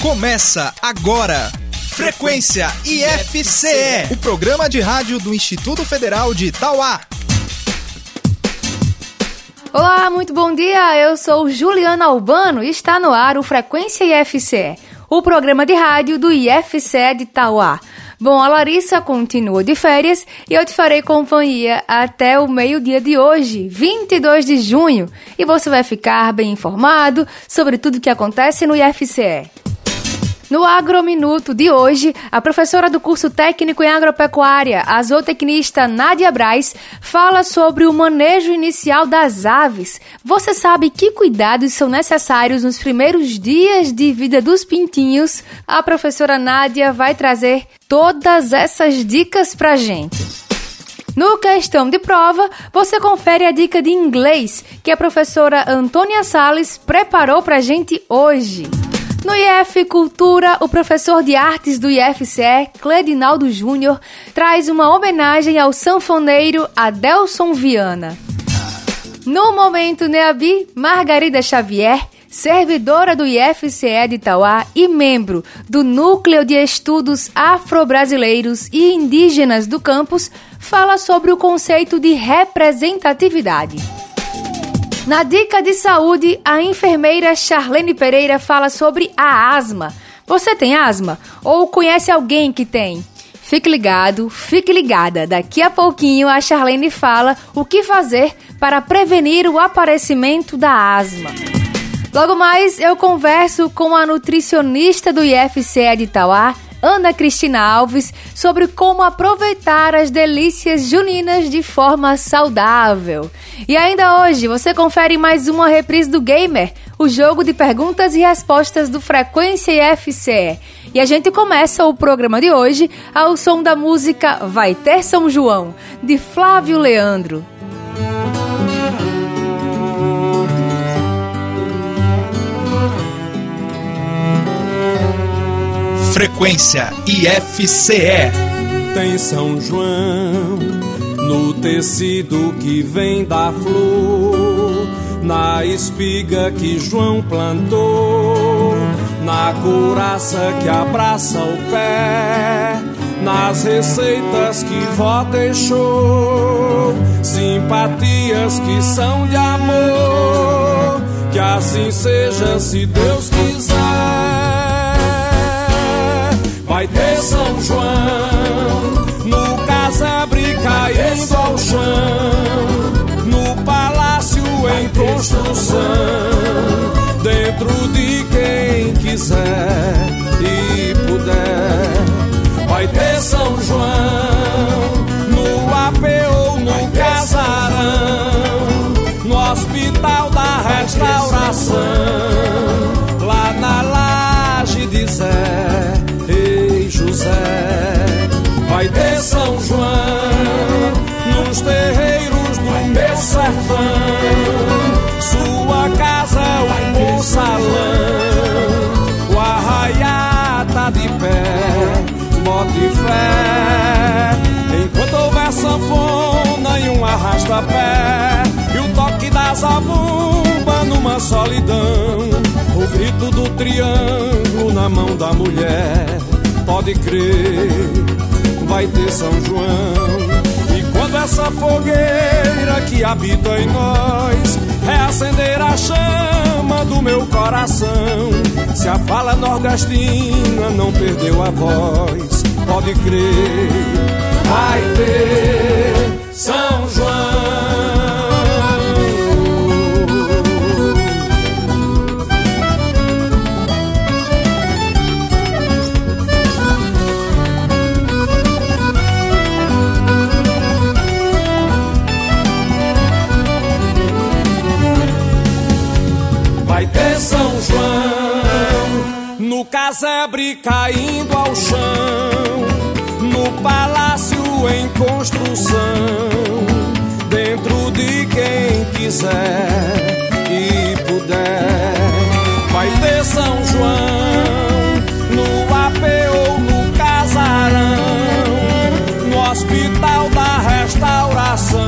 Começa agora. Frequência IFCE, o programa de rádio do Instituto Federal de Itauá. Olá, muito bom dia. Eu sou Juliana Albano e está no ar o Frequência IFCE, o programa de rádio do IFCE de Itauá. Bom, a Larissa continua de férias e eu te farei companhia até o meio-dia de hoje, 22 de junho, e você vai ficar bem informado sobre tudo o que acontece no IFCE. No Agrominuto de hoje, a professora do curso técnico em agropecuária, a zootecnista Nádia Braz, fala sobre o manejo inicial das aves. Você sabe que cuidados são necessários nos primeiros dias de vida dos pintinhos? A professora Nádia vai trazer todas essas dicas pra gente. No questão de prova, você confere a dica de inglês que a professora Antônia Sales preparou pra gente hoje. No IF Cultura, o professor de artes do IFCE, Cledinaldo Júnior, traz uma homenagem ao sanfoneiro Adelson Viana. No Momento Neabi, Margarida Xavier, servidora do IFCE de Itauá e membro do Núcleo de Estudos Afro-Brasileiros e Indígenas do campus, fala sobre o conceito de representatividade. Na dica de saúde, a enfermeira Charlene Pereira fala sobre a asma. Você tem asma? Ou conhece alguém que tem? Fique ligado, fique ligada. Daqui a pouquinho a Charlene fala o que fazer para prevenir o aparecimento da asma. Logo mais, eu converso com a nutricionista do IFCE de Itauá, Ana Cristina Alves sobre como aproveitar as delícias juninas de forma saudável. E ainda hoje você confere mais uma reprise do Gamer, o jogo de perguntas e respostas do Frequência IFCE. E a gente começa o programa de hoje ao som da música Vai Ter São João, de Flávio Leandro. Frequência IFCE. Tem São João no tecido que vem da flor, na espiga que João plantou, na couraça que abraça o pé, nas receitas que vó deixou, simpatias que são de amor. Que assim seja, se Deus quiser João. No casabre caindo ao chão, no palácio em construção, dentro de quem quiser e puder. Vai ter São João no AP ou no casarão, no hospital da restauração, nos terreiros do meu sertão. Sua casa, um bom salão. O arraiá tá de pé, bote fé. Enquanto houver sanfona e um arrasta-pé. E o toque da zabumba numa solidão. O grito do triângulo na mão da mulher pode crer, vai ter São João. Essa fogueira que habita em nós. Reacender a chama do meu coração, se a fala nordestina não perdeu a voz, pode crer, vai ter casebre caindo ao chão, no palácio em construção, dentro de quem quiser e puder. Vai ter São João no AP ou no casarão, no hospital da restauração,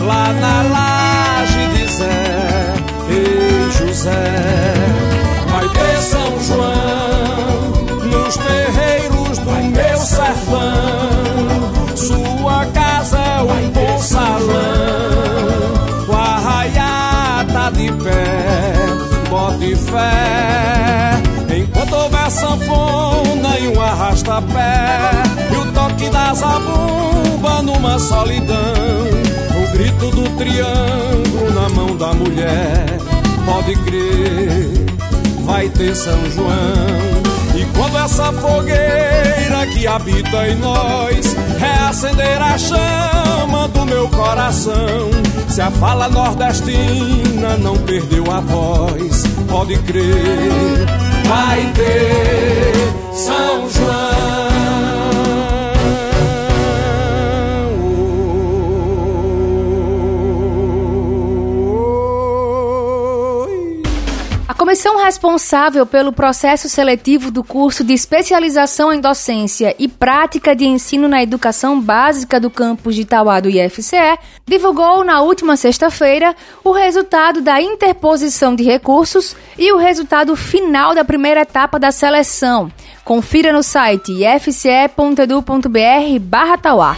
lá na laje de Zé e José. Padre São João, nos terreiros do meu sertão, sua casa é um bom salão, com a tá de pé, bote fé, enquanto houver sanfona e um arrasta pé e o toque da zabumba numa solidão o grito do triângulo na mão da mulher. Pode crer, vai ter São João. E quando essa fogueira que habita em nós reacender a chama do meu coração, se a fala nordestina não perdeu a voz, pode crer, vai ter São João. Comissão responsável pelo processo seletivo do curso de especialização em docência e prática de ensino na educação básica do campus de Itauá do IFCE divulgou na última sexta-feira o resultado da interposição de recursos e o resultado final da primeira etapa da seleção. Confira no site ifce.edu.br barra Tauá.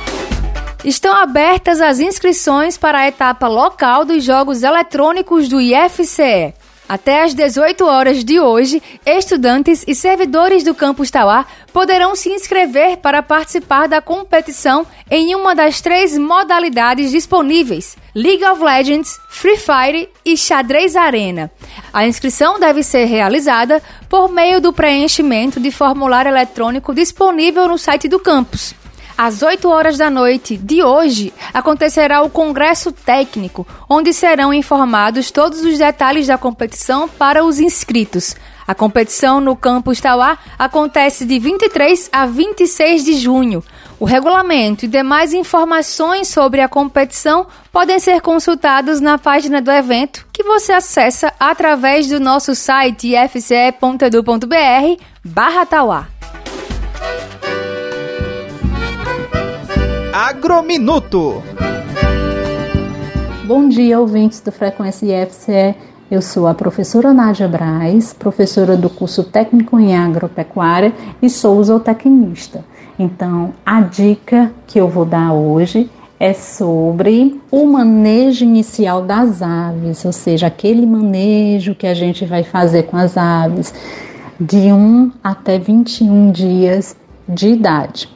Estão abertas as inscrições para a etapa local dos Jogos Eletrônicos do IFCE. Até às 18 horas de hoje, estudantes e servidores do campus Tauá poderão se inscrever para participar da competição em uma das três modalidades disponíveis: League of Legends, Free Fire e Xadrez Arena. A inscrição deve ser realizada por meio do preenchimento de formulário eletrônico disponível no site do campus. Às 8 horas da noite de hoje, acontecerá o Congresso Técnico, onde serão informados todos os detalhes da competição para os inscritos. A competição no campus Tauá acontece de 23 a 26 de junho. O regulamento e demais informações sobre a competição podem ser consultados na página do evento, que você acessa através do nosso site fce.edu.br barra Tauá. Agrominuto. Bom dia, ouvintes do Frequência IFCE. Eu sou a professora Nádia Braz, professora do curso técnico em agropecuária e sou zootecnista. Então, a dica que eu vou dar hoje é sobre o manejo inicial das aves, ou seja, aquele manejo que a gente vai fazer com as aves de 1 até 21 dias de idade.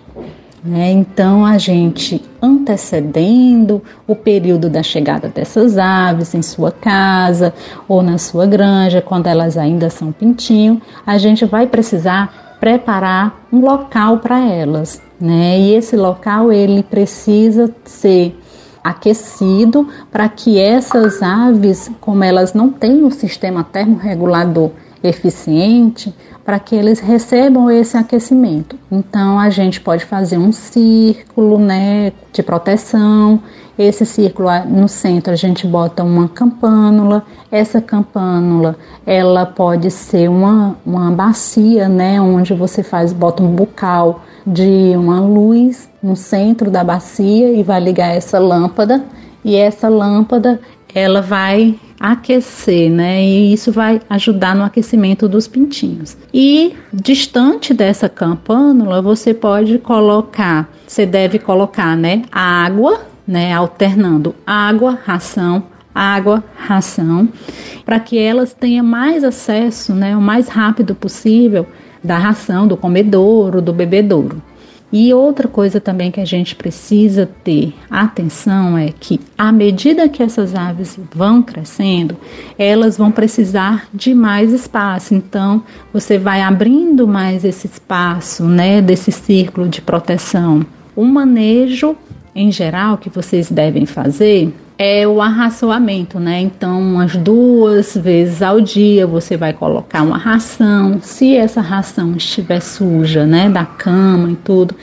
Né? Então, a gente antecedendo o período da chegada dessas aves em sua casa ou na sua granja, quando elas ainda são pintinho, a gente vai precisar preparar um local para elas, né? E esse local ele precisa ser aquecido para que essas aves, como elas não têm um sistema termorregulador eficiente, para que eles recebam esse aquecimento. Então a gente pode fazer um círculo, né, de proteção. Esse círculo no centro a gente bota uma campânula. Essa campânula ela pode ser uma, uma bacia, né, onde você faz bota um bucal de uma luz no centro da bacia e vai ligar essa lâmpada. E essa lâmpada ela vai aquecer, né? E isso vai ajudar no aquecimento dos pintinhos. E distante dessa campânula, você pode colocar, você deve colocar, né, água, né, alternando água, ração, água, ração, para que elas tenham mais acesso, né, o mais rápido possível da ração, do comedouro, do bebedouro. E outra coisa também que a gente precisa ter atenção é que, à medida que essas aves vão crescendo, elas vão precisar de mais espaço. Então, você vai abrindo mais esse espaço, né, desse círculo de proteção. O manejo, em geral, que vocês devem fazer é o arraçoamento, né? Então, umas duas vezes ao dia você vai colocar uma ração. Se essa ração estiver suja, né, da cama e tudo,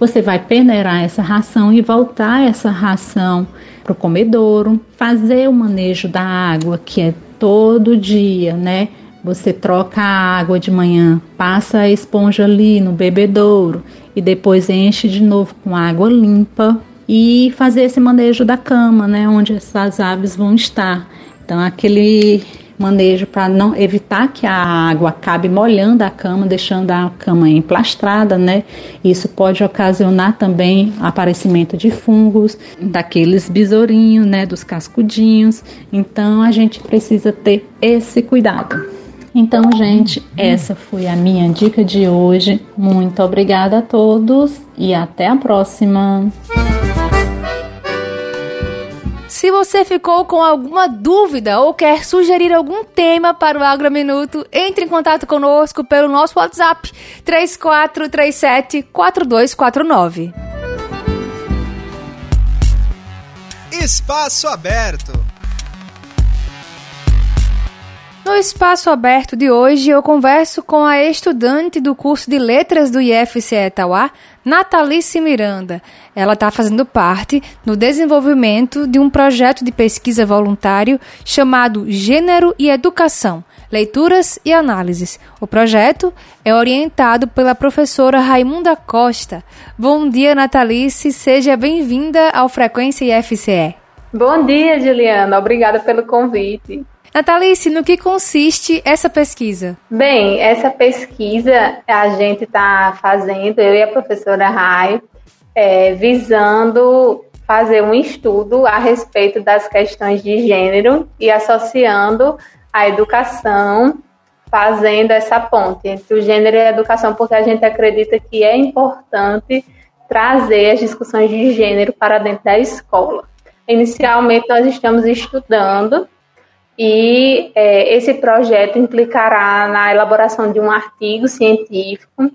você vai peneirar essa ração e voltar essa ração para o comedouro. Fazer o manejo da água, que é todo dia, né? Você troca a água de manhã, passa a esponja ali no bebedouro e depois enche de novo com água limpa e fazer esse manejo da cama, né, onde essas aves vão estar. Então, aquele manejo para não evitar que a água acabe molhando a cama, deixando a cama emplastrada, né? Isso pode ocasionar também aparecimento de fungos, daqueles besourinhos, né, dos cascudinhos. Então a gente precisa ter esse cuidado. Então, gente, essa foi a minha dica de hoje. Muito obrigada a todos e até a próxima. Se você ficou com alguma dúvida ou quer sugerir algum tema para o Agrominuto, entre em contato conosco pelo nosso WhatsApp 3437 4249. Espaço aberto. No espaço aberto de hoje, eu converso com a estudante do curso de Letras do IFCE Tauá, Natalice Miranda. Ela está fazendo parte no desenvolvimento de um projeto de pesquisa voluntário chamado Gênero e Educação, Leituras e Análises. O projeto é orientado pela professora Raimunda Costa. Bom dia, Natalice. Seja bem-vinda ao Frequência IFCE. Bom dia, Juliana. Obrigada pelo convite. Natalice, no que consiste essa pesquisa? Bem, essa pesquisa a gente está fazendo, eu e a professora Rai, é, visando fazer um estudo a respeito das questões de gênero e associando a educação, fazendo essa ponte entre o gênero e a educação, porque a gente acredita que é importante trazer as discussões de gênero para dentro da escola. Inicialmente, nós estamos estudando e é, esse projeto implicará na elaboração de um artigo científico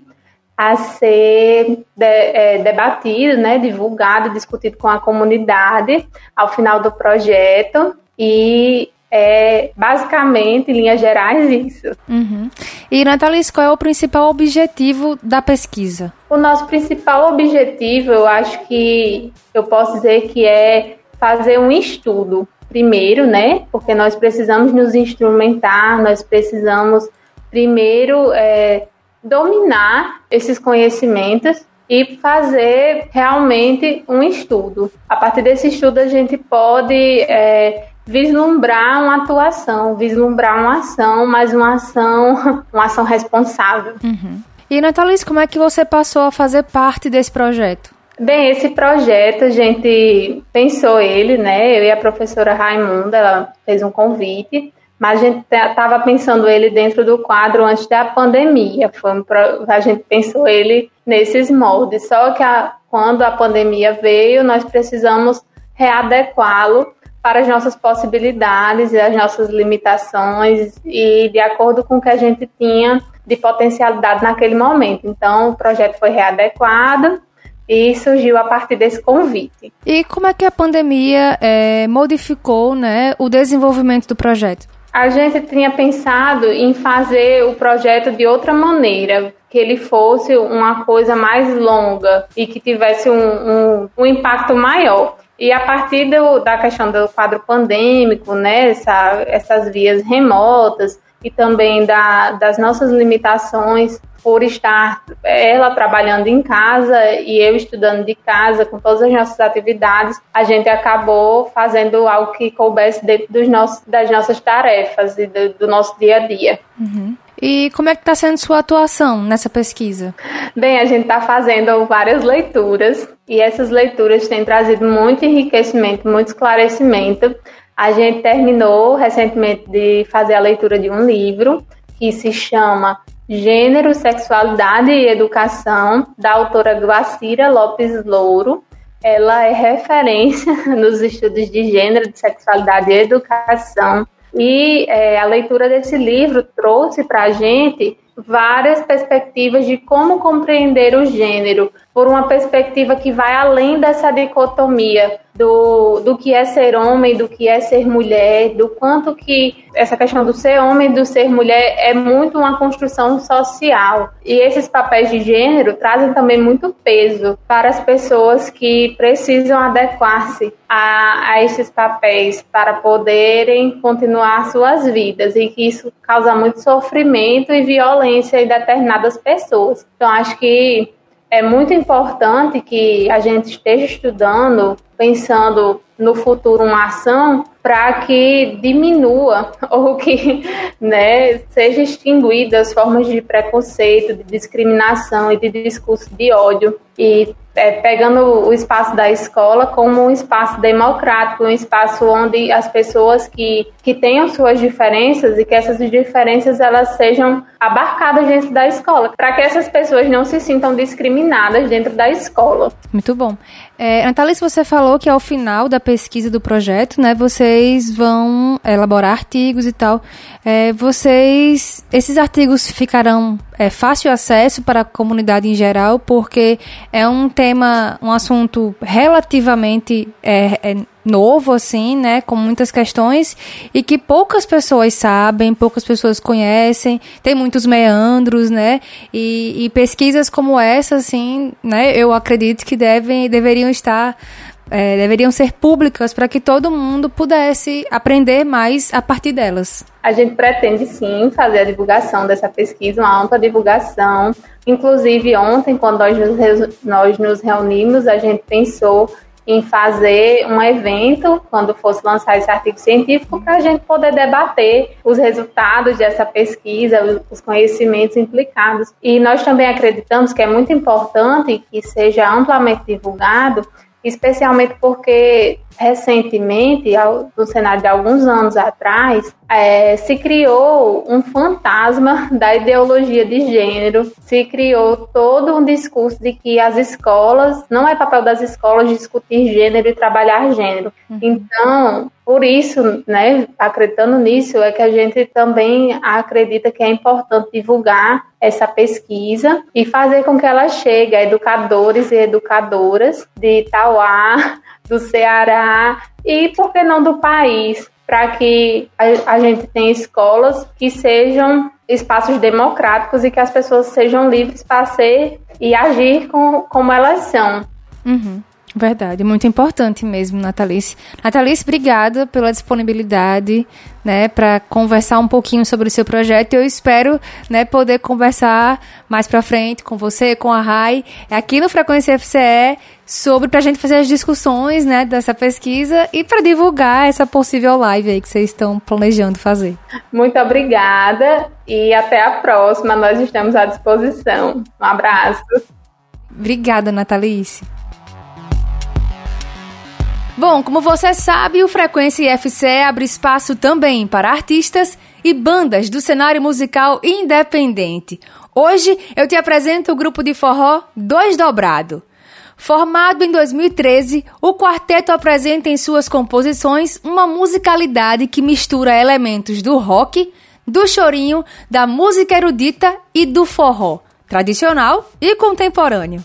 a ser de, é, debatido, né, divulgado, discutido com a comunidade ao final do projeto e é basicamente, em linhas gerais, isso. Uhum. E, Nathalie, qual é o principal objetivo da pesquisa? O nosso principal objetivo, eu acho que eu posso dizer que é fazer um estudo primeiro, né? Porque nós precisamos nos instrumentar, nós precisamos primeiro é, dominar esses conhecimentos e fazer realmente um estudo. A partir desse estudo, a gente pode é, vislumbrar uma atuação, vislumbrar uma ação, mas uma ação, uma ação responsável. Uhum. E, Nathalie, como é que você passou a fazer parte desse projeto? Bem, esse projeto a gente pensou ele, né? Eu e a professora Raimunda, ela fez um convite, mas a gente estava pensando ele dentro do quadro antes da pandemia. Foi um, a gente pensou ele nesses moldes. Só que a, quando a pandemia veio, nós precisamos readequá-lo para as nossas possibilidades e as nossas limitações e de acordo com o que a gente tinha de potencialidade naquele momento. Então, o projeto foi readequado e surgiu a partir desse convite. E como é que a pandemia é, modificou né, o desenvolvimento do projeto? A gente tinha pensado em fazer o projeto de outra maneira, que ele fosse uma coisa mais longa e que tivesse um, um, um impacto maior. E a partir do, da questão do quadro pandêmico, né, essa, essas vias remotas e também da, das nossas limitações por estar ela trabalhando em casa e eu estudando de casa com todas as nossas atividades, a gente acabou fazendo algo que coubesse dentro dos nossos, das nossas tarefas e do, do nosso dia a dia. Uhum. E como é que está sendo sua atuação nessa pesquisa? Bem, a gente está fazendo várias leituras e essas leituras têm trazido muito enriquecimento, muito esclarecimento. A gente terminou recentemente de fazer a leitura de um livro que se chama Gênero, Sexualidade e Educação, da autora Guacira Lopes Louro. Ela é referência nos estudos de gênero, de sexualidade e educação. E é, a leitura desse livro trouxe para a gente várias perspectivas de como compreender o gênero, por uma perspectiva que vai além dessa dicotomia do, do que é ser homem, do que é ser mulher, do quanto que essa questão do ser homem do ser mulher é muito uma construção social. E esses papéis de gênero trazem também muito peso para as pessoas que precisam adequar-se a, a esses papéis para poderem continuar suas vidas e que isso causa muito sofrimento e violência em determinadas pessoas. Então acho que é muito importante que a gente esteja estudando pensando no futuro uma ação para que diminua ou que né, seja extinguida as formas de preconceito, de discriminação e de discurso de ódio e é, pegando o espaço da escola como um espaço democrático, um espaço onde as pessoas que, que tenham suas diferenças e que essas diferenças elas sejam abarcadas dentro da escola, para que essas pessoas não se sintam discriminadas dentro da escola. Muito bom. É, Natalice, você falou que ao final da pesquisa do projeto, né, vocês vão elaborar artigos e tal. É, vocês, esses artigos ficarão é, fácil acesso para a comunidade em geral, porque é um tema, um assunto relativamente é, é, novo, assim, né, com muitas questões e que poucas pessoas sabem, poucas pessoas conhecem, tem muitos meandros, né, e, e pesquisas como essa, assim, né, eu acredito que devem, deveriam estar é, deveriam ser públicas para que todo mundo pudesse aprender mais a partir delas. A gente pretende sim fazer a divulgação dessa pesquisa, uma ampla divulgação. Inclusive, ontem, quando nós nos, nós nos reunimos, a gente pensou em fazer um evento, quando fosse lançar esse artigo científico, para a gente poder debater os resultados dessa pesquisa, os conhecimentos implicados. E nós também acreditamos que é muito importante que seja amplamente divulgado, especialmente porque recentemente, no cenário de alguns anos atrás, é, se criou um fantasma da ideologia de gênero, se criou todo um discurso de que as escolas, não é papel das escolas discutir gênero e trabalhar gênero. Uhum. Então, por isso, né, acreditando nisso, é que a gente também acredita que é importante divulgar essa pesquisa e fazer com que ela chegue a educadores e educadoras de Itauá, do Ceará e, por que não, do país, para que a, a, gente tenha escolas que sejam espaços democráticos e que as pessoas sejam livres para ser e agir com, como elas são. Uhum. Verdade, muito importante mesmo, Natalice. Natalice, obrigada pela disponibilidade, né, para conversar um pouquinho sobre o seu projeto. Eu espero, né, poder conversar mais para frente com você, com a Rai, aqui no Frequência FCE, sobre para a gente fazer as discussões, né, dessa pesquisa e para divulgar essa possível live aí que vocês estão planejando fazer. Muito obrigada e até a próxima. Nós estamos à disposição. Um abraço. Obrigada, Natalice. Bom, como você sabe, o Frequência IFCE abre espaço também para artistas e bandas do cenário musical independente. Hoje eu te apresento o grupo de forró Dois Dobrado. Formado em 2013, o quarteto apresenta em suas composições uma musicalidade que mistura elementos do rock, do chorinho, da música erudita e do forró, tradicional e contemporâneo.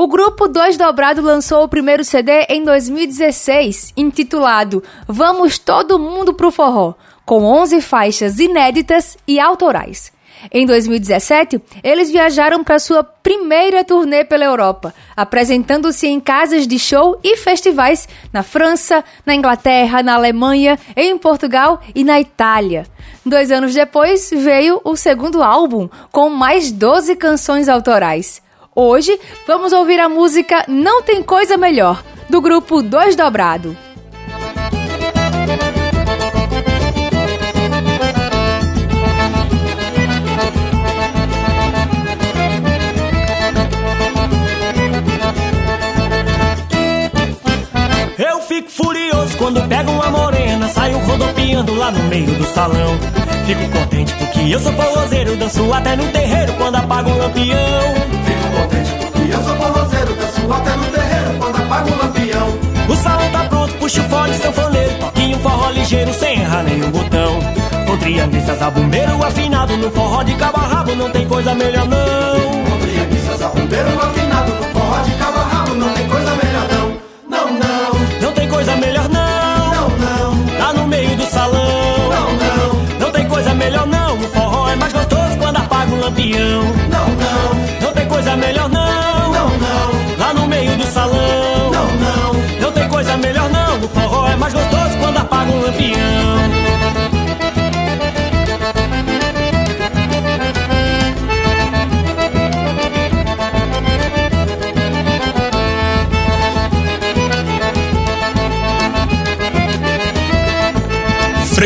O grupo Dois Dobrado lançou o primeiro CD em 2016, intitulado Vamos Todo Mundo Pro Forró, com 11 faixas inéditas e autorais. Em 2017, eles viajaram para sua primeira turnê pela Europa, apresentando-se em casas de show e festivais na França, na Inglaterra, na Alemanha, em Portugal e na Itália. Dois anos depois, veio o segundo álbum, com mais 12 canções autorais. Hoje vamos ouvir a música Não Tem Coisa Melhor, do grupo Dois Dobrado. Eu fico furioso quando pego uma morena, saio rodopiando lá no meio do salão. Fico contente porque eu sou forrozeiro, danço até no terreiro quando apago o lampião contente porque eu sou forrozeiro, danço até no terreiro quando apago o lampião. O salão tá pronto, puxa o fone, sanfoneiro, toquinho forró ligeiro, sem errar nenhum botão. Com trianguistas a bombeiro afinado, no forró de cabo a rabo, não tem coisa melhor não. Com trianguistas a bombeiro afinado, no forró de cabo a rabo, não tem coisa melhor. Não,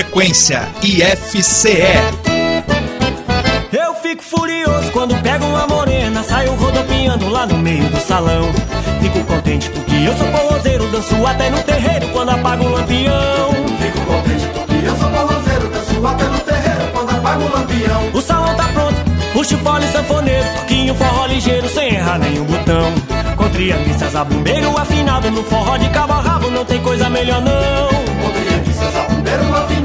Frequência IFCE. Eu fico furioso quando pego uma morena, saio rodopiando lá no meio do salão. Fico contente porque eu sou forrozeiro, danço até no terreiro quando apago o lampião. Fico contente porque eu sou balanceiro, danço até no terreiro quando apago o lampião. O salão tá pronto, puxo fole sanfoneiro, toquinho forró ligeiro sem errar nenhum botão. Com trianguiças a bombeiro afinado no forró de cabo a rabo, não tem coisa melhor não. Poderia que seus abumbeiro afinado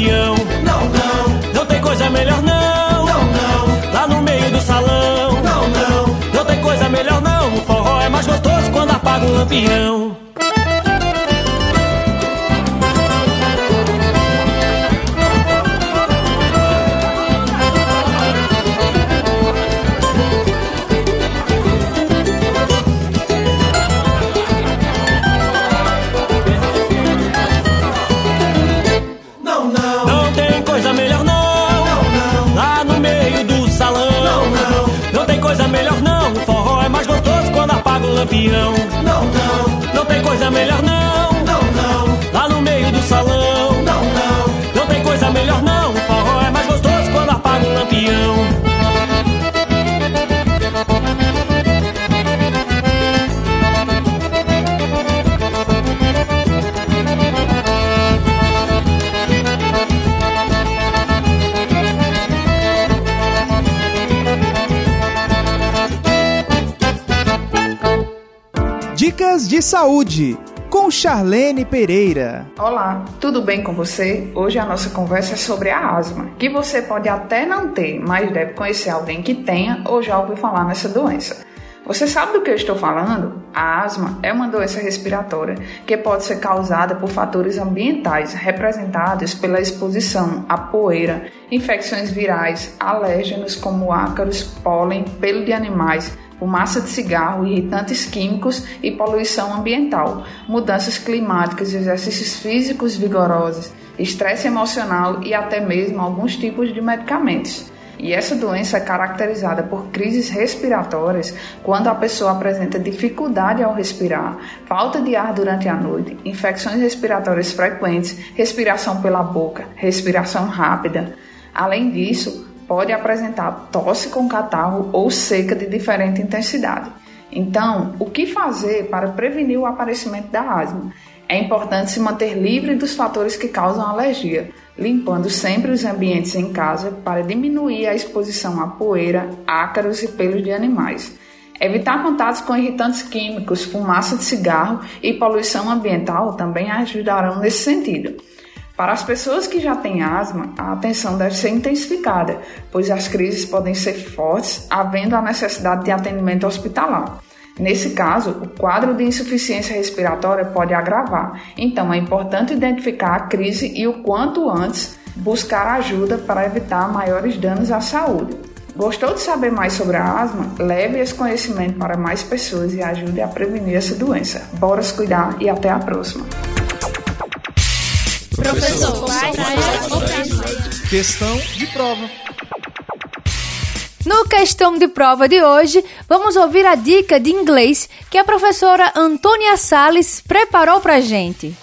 não, não, Não tem coisa melhor não. não, não, Lá no meio do salão. não, não. Não tem coisa melhor não. O forró é mais gostoso quando apaga o lampião. Lampião. não, não, Não tem coisa melhor não. não, não, Lá no meio do salão. não, não. Não tem coisa melhor não. O forró é mais gostoso quando apaga o lampião. Saúde com Charlene Pereira. Olá, tudo bem com você? Hoje a nossa conversa é sobre a asma, que você pode até não ter, mas deve conhecer alguém que tenha ou já ouviu falar nessa doença. Você sabe do que eu estou falando? A asma é uma doença respiratória que pode ser causada por fatores ambientais representados pela exposição à poeira, infecções virais, alérgenos como ácaros, pólen, pelo de animais, fumaça de cigarro, irritantes químicos e poluição ambiental, mudanças climáticas, exercícios físicos vigorosos, estresse emocional e até mesmo alguns tipos de medicamentos. E essa doença é caracterizada por crises respiratórias quando a pessoa apresenta dificuldade ao respirar, falta de ar durante a noite, infecções respiratórias frequentes, respiração pela boca, respiração rápida. Além disso, pode apresentar tosse com catarro ou seca de diferente intensidade. Então, o que fazer para prevenir o aparecimento da asma? É importante se manter livre dos fatores que causam alergia, limpando sempre os ambientes em casa para diminuir a exposição à poeira, ácaros e pelos de animais. Evitar contatos com irritantes químicos, fumaça de cigarro e poluição ambiental também ajudarão nesse sentido. Para as pessoas que já têm asma, a atenção deve ser intensificada, pois as crises podem ser fortes, havendo a necessidade de atendimento hospitalar. Nesse caso, o quadro de insuficiência respiratória pode agravar, então é importante identificar a crise e o quanto antes buscar ajuda para evitar maiores danos à saúde. Gostou de saber mais sobre a asma? Leve esse conhecimento para mais pessoas e ajude a prevenir essa doença. Bora se cuidar e até a próxima! Professor, Questão de prova. No questão de prova de hoje, vamos ouvir a dica de inglês que a professora Antônia Sales preparou pra gente.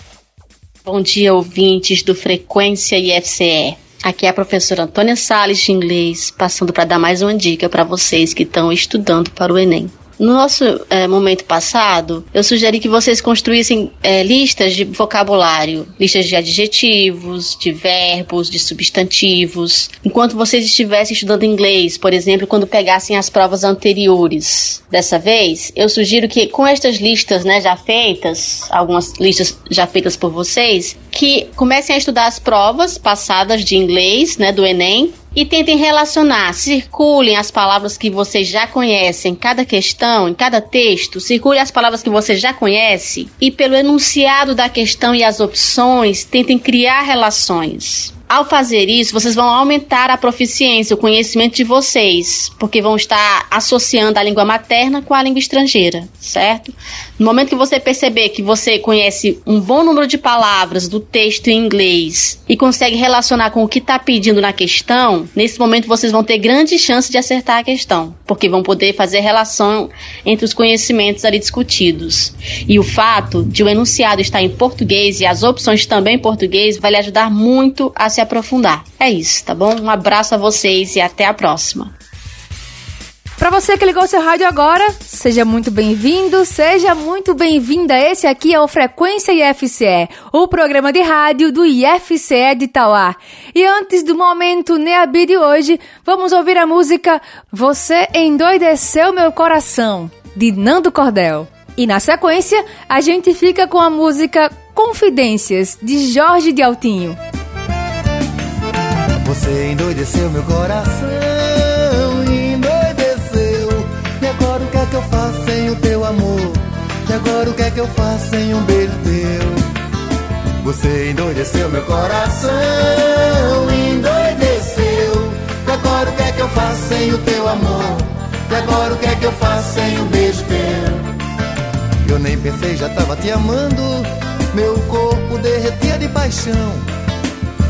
Bom dia, ouvintes do Frequência IFCE. Aqui é a professora Antônia Sales de inglês, passando para dar mais uma dica para vocês que estão estudando para o Enem. No nosso eh, momento passado, eu sugeri que vocês construíssem eh, listas de vocabulário, listas de adjetivos, de verbos, de substantivos, enquanto vocês estivessem estudando inglês, por exemplo, quando pegassem as provas anteriores. Dessa vez, eu sugiro que com estas listas né, já feitas, algumas listas já feitas por vocês, que comecem a estudar as provas passadas de inglês, né, do Enem, e tentem relacionar, circulem as palavras que vocês já conhecem em cada questão, em cada texto, circule as palavras que você já conhece e pelo enunciado da questão e as opções, tentem criar relações. Ao fazer isso, vocês vão aumentar a proficiência, o conhecimento de vocês, porque vão estar associando a língua materna com a língua estrangeira, certo? No momento que você perceber que você conhece um bom número de palavras do texto em inglês e consegue relacionar com o que está pedindo na questão, nesse momento vocês vão ter grande chance de acertar a questão, porque vão poder fazer relação entre os conhecimentos ali discutidos. E o fato de o enunciado estar em português e as opções também em português vai lhe ajudar muito a se se aprofundar. É isso, tá bom? Um abraço a vocês e até a próxima. Para você que ligou seu rádio agora, seja muito bem-vindo, seja muito bem-vinda. Esse aqui é o Frequência IFCE, o programa de rádio do IFCE de Tauá. E antes do momento Neabi de hoje, vamos ouvir a música Você Endoideceu Meu Coração, de Nando Cordel. E na sequência, a gente fica com a música Confidências, de Jorge de Altinho. Você endoideceu meu coração, endoideceu. E agora o que é que eu faço sem o teu amor? E agora o que é que eu faço sem um beijo teu? Você endoideceu meu coração, endoideceu. E agora o que é que eu faço sem o teu amor? E agora o que é que eu faço sem um beijo teu? Eu nem pensei, já tava te amando. Meu corpo derretia de paixão.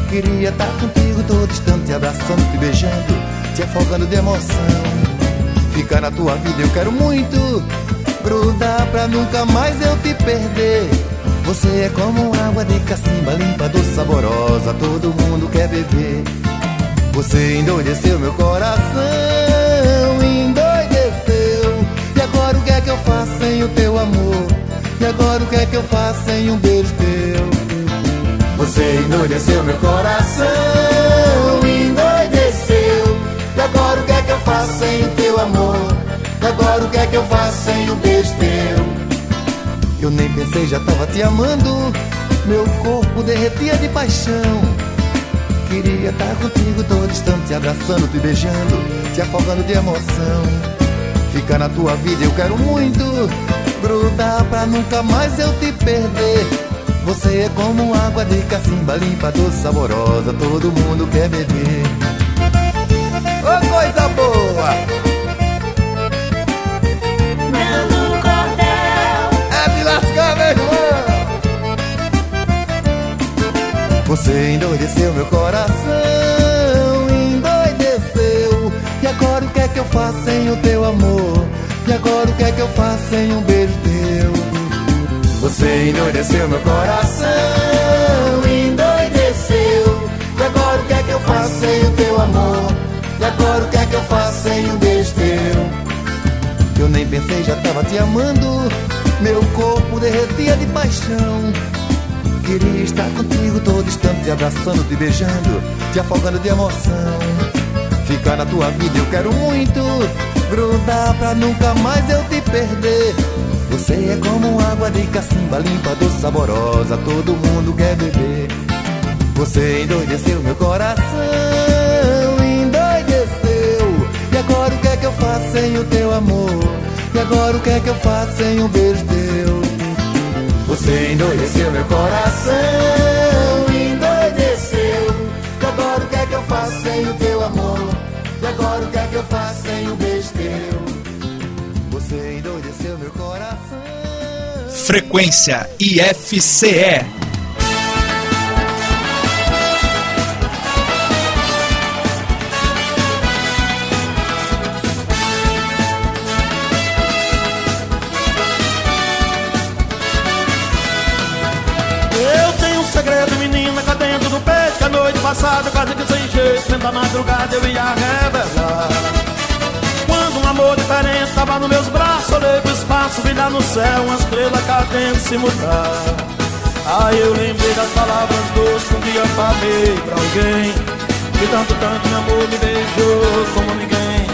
Queria estar contigo todo instante, abraçando, te beijando, te afogando de emoção. Ficar na tua vida eu quero muito, grudar pra nunca mais eu te perder. Você é como água de cacimba, limpa, doce, saborosa, todo mundo quer beber. Você endoideceu meu coração, endoideceu. E agora o que é que eu faço sem o teu amor? E agora o que é que eu faço sem um beijo teu? Você endoideceu meu coração, endoideceu. E agora o que é que eu faço sem o teu amor? E agora o que é que eu faço sem o beijo teu? Eu nem pensei, já tava te amando. Meu corpo derretia de paixão. Queria estar contigo todo instante, abraçando, te beijando, te afogando de emoção. Ficar na tua vida eu quero muito, grudar pra nunca mais eu te perder. Você é como água de cacimba limpa, doce, saborosa, todo mundo quer beber. Ô oh, coisa boa! Nando Cordel É de lascar, meu irmão! Você endoideceu meu coração, endoideceu. E agora o que é que eu faço sem o teu amor? E agora o que é que eu faço sem um beijo teu? Você endoideceu meu coração, endoideceu. E agora o que é que eu faço sem o teu amor? E agora o que é que eu faço sem um beijo teu? Eu nem pensei, já tava te amando. Meu corpo derretia de paixão. Queria estar contigo todo instante, abraçando, te beijando, te afogando de emoção. Ficar na tua vida eu quero muito, grudar pra nunca mais eu te perder. Você é como água de cacimba limpa, doce, saborosa, todo mundo quer beber. Você endoideceu meu coração, endoideceu. E agora o que é que eu faço sem o teu amor? E agora o que é que eu faço sem um beijo teu? Você endoideceu meu coração, a noite passada, quase que sem jeito Dentro da madrugada eu ia revelar. Quando um amor diferente tava nos meus braços Olhei pro espaço, vi lá no céu Uma estrela cadente se mudar. Aí eu lembrei das palavras doces Que um dia falei pra alguém Que tanto, tanto meu amor me beijou como ninguém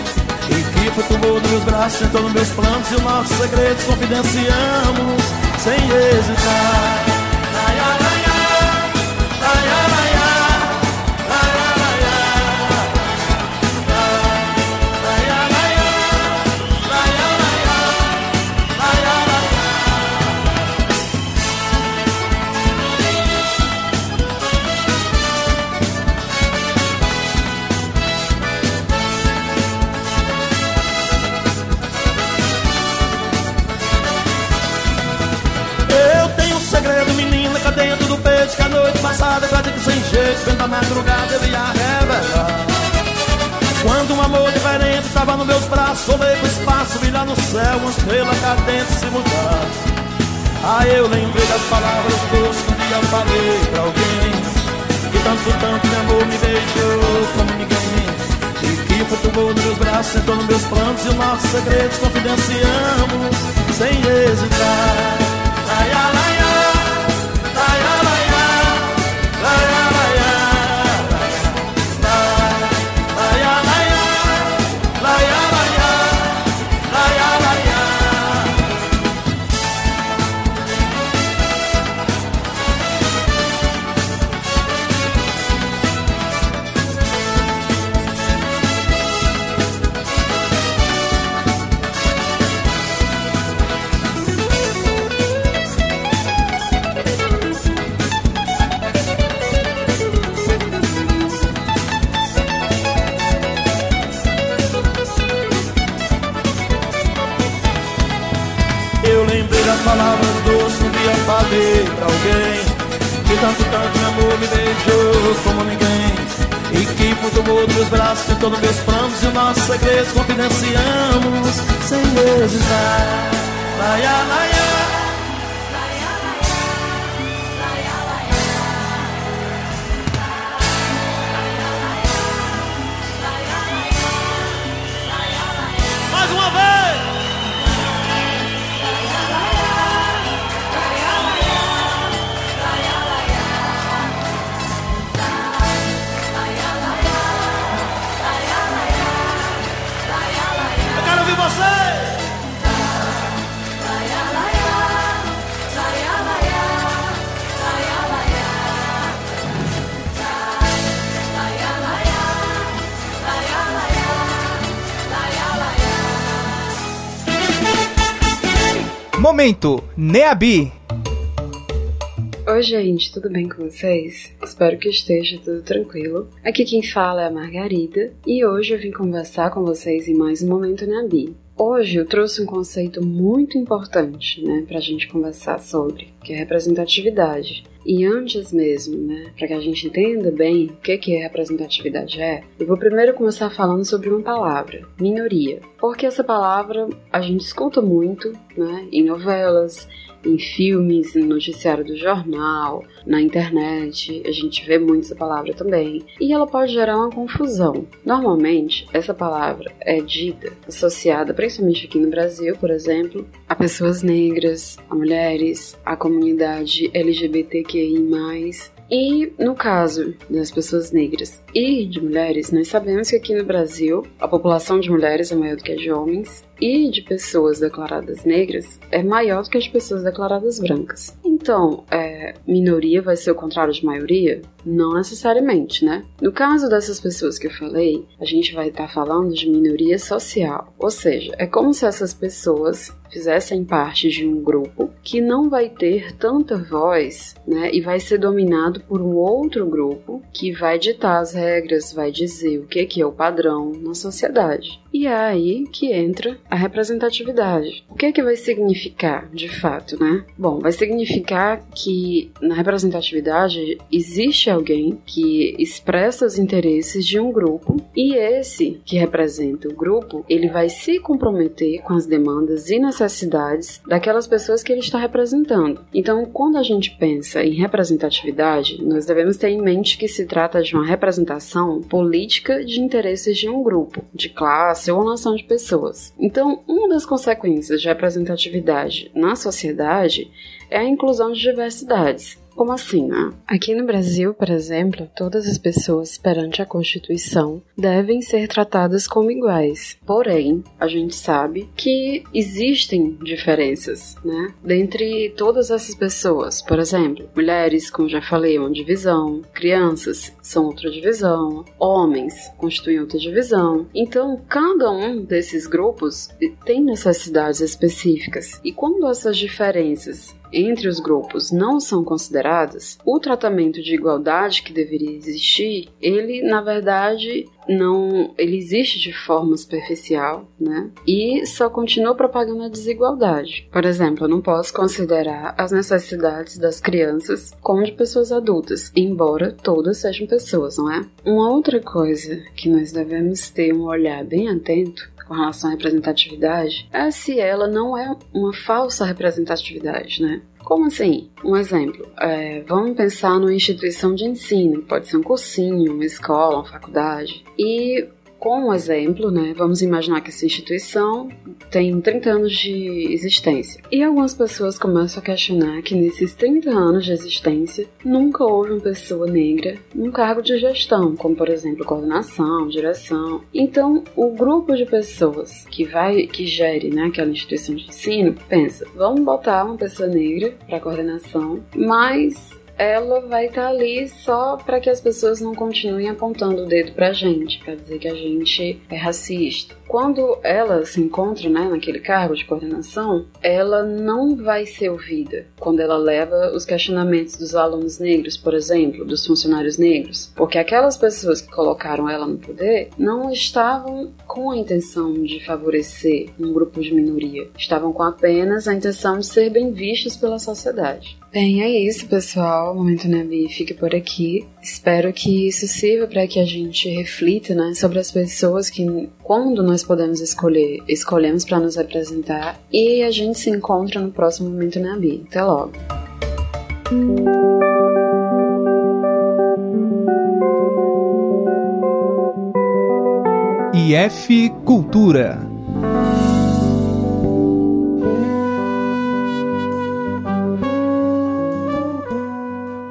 E que foi tomou nos meus braços Sentou nos meus planos E os nossos segredos confidenciamos Sem hesitar jeito, vendo a madrugada eu ia revelar. Quando um amor diferente tava nos meus braços, olhei pro espaço, vi lá no céu uma estrela cadente se mudar. Aí eu lembrei das palavras doces que um dia falei pra alguém Que tanto, tanto de amor me beijou como ninguém E que flutuou nos meus braços, sentou nos meus planos E os nossos segredos confidenciamos sem hesitar ai, ai, alguém Que tanto, tanto meu amor me beijou como ninguém E que flutuou dos braços e todos meus planos E os nossos segredos confidenciamos sem hesitar. Laia, laia Momento Neabi. Oi, gente, tudo bem com vocês? Espero que esteja tudo tranquilo. Aqui quem fala é a Margarida e hoje eu vim conversar com vocês em mais um Momento na Bi. Hoje eu trouxe um conceito muito importante, né, pra gente conversar sobre, que é representatividade. E antes mesmo, né, para que a gente entenda bem o que que representatividade é, eu vou primeiro começar falando sobre uma palavra, minoria. Porque essa palavra a gente escuta muito, né, em novelas, em filmes, no noticiário do jornal, na internet, a gente vê muito essa palavra também. E ela pode gerar uma confusão. Normalmente, essa palavra é dita, associada, principalmente aqui no Brasil, por exemplo, a pessoas negras, a mulheres, a comunidade LGBTQI. E no caso das pessoas negras e de mulheres, nós sabemos que aqui no Brasil a população de mulheres é maior do que a de homens e de pessoas declaradas negras é maior do que a de pessoas declaradas brancas. Então, é, minoria vai ser o contrário de maioria? Não necessariamente, né? No caso dessas pessoas que eu falei, a gente vai estar falando de minoria social, ou seja, é como se essas pessoas fizessem parte de um grupo que não vai ter tanta voz, né, e vai ser dominado por um outro grupo que vai ditar as regras, vai dizer o que que é o padrão na sociedade. E é aí que entra a representatividade. O que é que vai significar, de fato, né? Bom, vai significar que na representatividade existe alguém que expressa os interesses de um grupo e esse que representa o grupo, ele vai se comprometer com as demandas e necessidades daquelas pessoas que ele está representando. Então, quando a gente pensa em representatividade, nós devemos ter em mente que se trata de uma representação política de interesses de um grupo, de classe ou nação de pessoas. Então, uma das consequências de representatividade na sociedade é a inclusão de diversidades. Como assim, né? Aqui no Brasil, por exemplo, todas as pessoas perante a Constituição devem ser tratadas como iguais. Porém, a gente sabe que existem diferenças, né? Dentre todas essas pessoas. Por exemplo, mulheres, como já falei, é uma divisão, crianças são outra divisão, homens constituem outra divisão. Então, cada um desses grupos tem necessidades específicas. E quando essas diferenças entre os grupos não são consideradas, o tratamento de igualdade que deveria existir, ele na verdade não ele existe de forma superficial, né? E só continua propagando a desigualdade. Por exemplo, eu não posso considerar as necessidades das crianças como de pessoas adultas, embora todas sejam pessoas, não é? Uma outra coisa que nós devemos ter um olhar bem atento com relação à representatividade é se ela não é uma falsa representatividade, né? Como assim? Um exemplo. É, vamos pensar numa instituição de ensino, pode ser um cursinho, uma escola, uma faculdade. E com um exemplo, né, vamos imaginar que essa instituição tem 30 anos de existência. E algumas pessoas começam a questionar que nesses 30 anos de existência nunca houve uma pessoa negra num cargo de gestão, como por exemplo coordenação, direção. Então, o grupo de pessoas que vai que gere, né, aquela instituição de ensino, pensa, vamos botar uma pessoa negra para coordenação, mas ela vai estar tá ali só para que as pessoas não continuem apontando o dedo pra gente, para dizer que a gente é racista. Quando ela se encontra né, naquele cargo de coordenação, ela não vai ser ouvida quando ela leva os questionamentos dos alunos negros, por exemplo, dos funcionários negros, porque aquelas pessoas que colocaram ela no poder não estavam com a intenção de favorecer um grupo de minoria, estavam com apenas a intenção de ser bem vistos pela sociedade. Bem, é isso, pessoal. O Momento Nabi fica por aqui. Espero que isso sirva para que a gente reflita né, sobre as pessoas que, quando nós podemos escolher, escolhemos para nos representar. E a gente se encontra no próximo Momento Nabi. Até logo. IF Cultura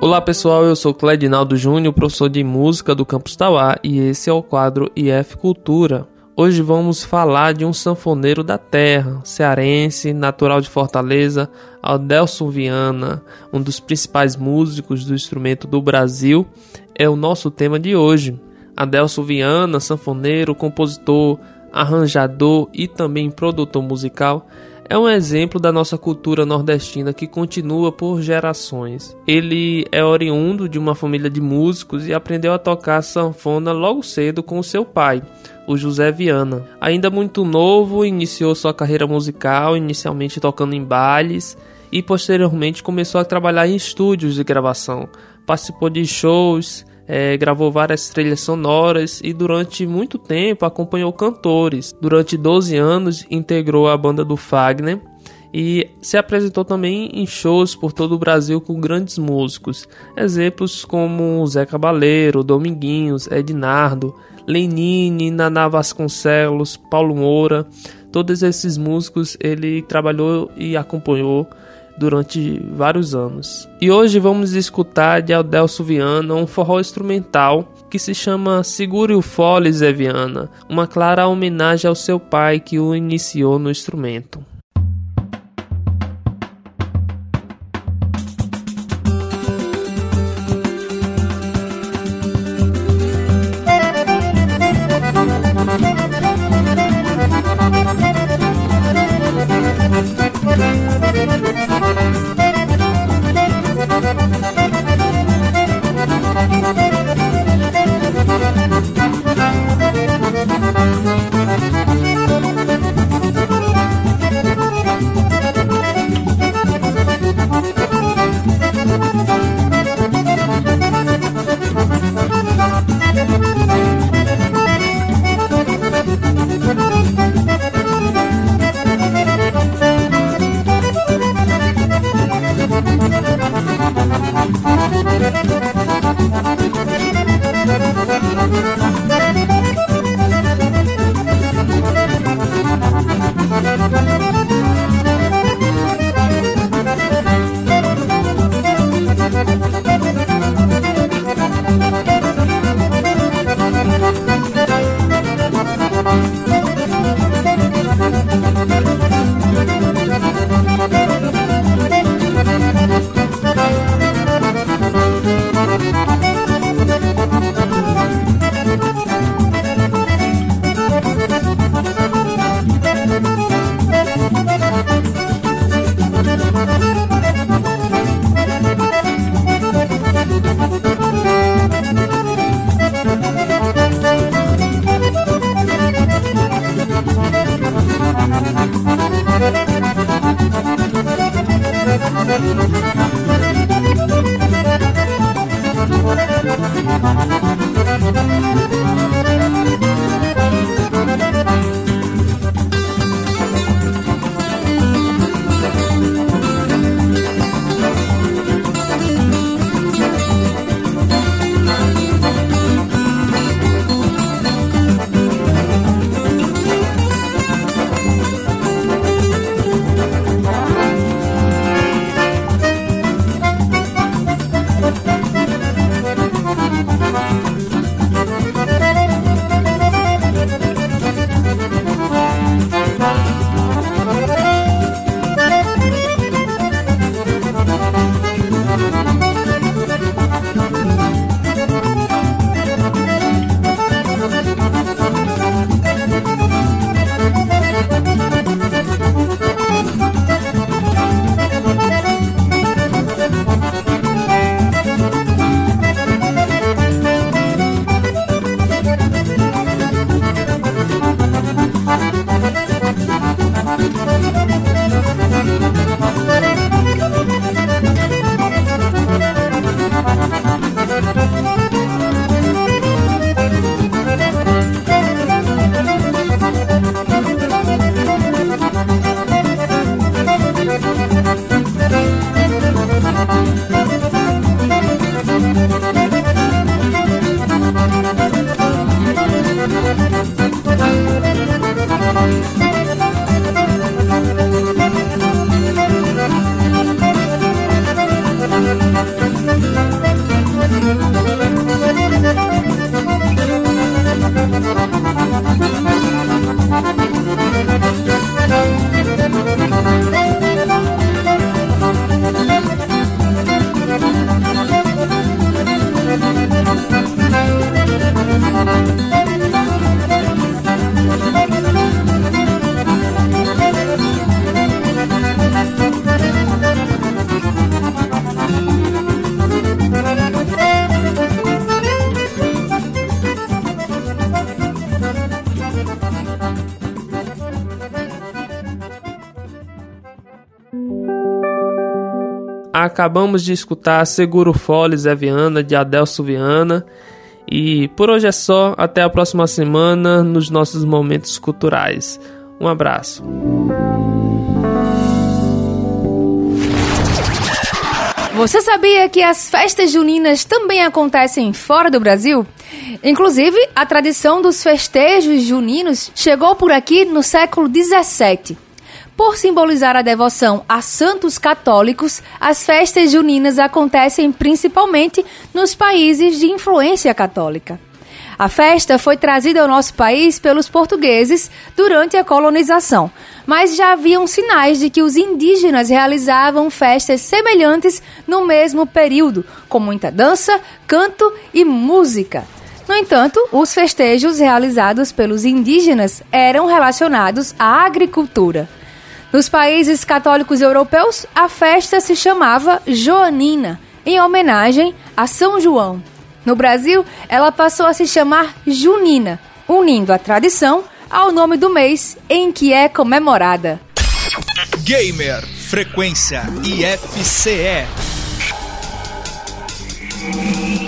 Olá pessoal, eu sou Cledinaldo Júnior, professor de música do Campus Tauá e esse é o quadro IF Cultura. Hoje vamos falar de um sanfoneiro da terra, cearense, natural de Fortaleza, Adelson Viana, um dos principais músicos do instrumento do Brasil, é o nosso tema de hoje. Adelson Viana, sanfoneiro, compositor, arranjador e também produtor musical, é um exemplo da nossa cultura nordestina que continua por gerações. Ele é oriundo de uma família de músicos e aprendeu a tocar sanfona logo cedo com seu pai, o José Viana. Ainda muito novo, iniciou sua carreira musical, inicialmente tocando em bailes e posteriormente começou a trabalhar em estúdios de gravação. Participou de shows, é, gravou várias trilhas sonoras e durante muito tempo acompanhou cantores. Durante 12 anos integrou a banda do Fagner e se apresentou também em shows por todo o Brasil com grandes músicos. Exemplos como Zé Cabaleiro, Dominguinhos, Ednardo, Lenine, Naná Vasconcelos, Paulo Moura. Todos esses músicos ele trabalhou e acompanhou durante vários anos. E hoje vamos escutar de Aldelso Viana um forró instrumental que se chama Segure o Fole Zé Viana, uma clara homenagem ao seu pai que o iniciou no instrumento. Música Acabamos de escutar Seguro Foles Zé Viana, de Adelso Viana. E por hoje é só. Até a próxima semana nos nossos momentos culturais. Um abraço. Você sabia que as festas juninas também acontecem fora do Brasil? Inclusive, a tradição dos festejos juninos chegou por aqui no século 17. Por simbolizar a devoção a santos católicos, as festas juninas acontecem principalmente nos países de influência católica. A festa foi trazida ao nosso país pelos portugueses durante a colonização, mas já haviam sinais de que os indígenas realizavam festas semelhantes no mesmo período, com muita dança, canto e música. No entanto, os festejos realizados pelos indígenas eram relacionados à agricultura. Nos países católicos europeus, a festa se chamava Joanina, em homenagem a São João. No Brasil, ela passou a se chamar Junina, unindo a tradição ao nome do mês em que é comemorada. Gamer Frequência IFCE.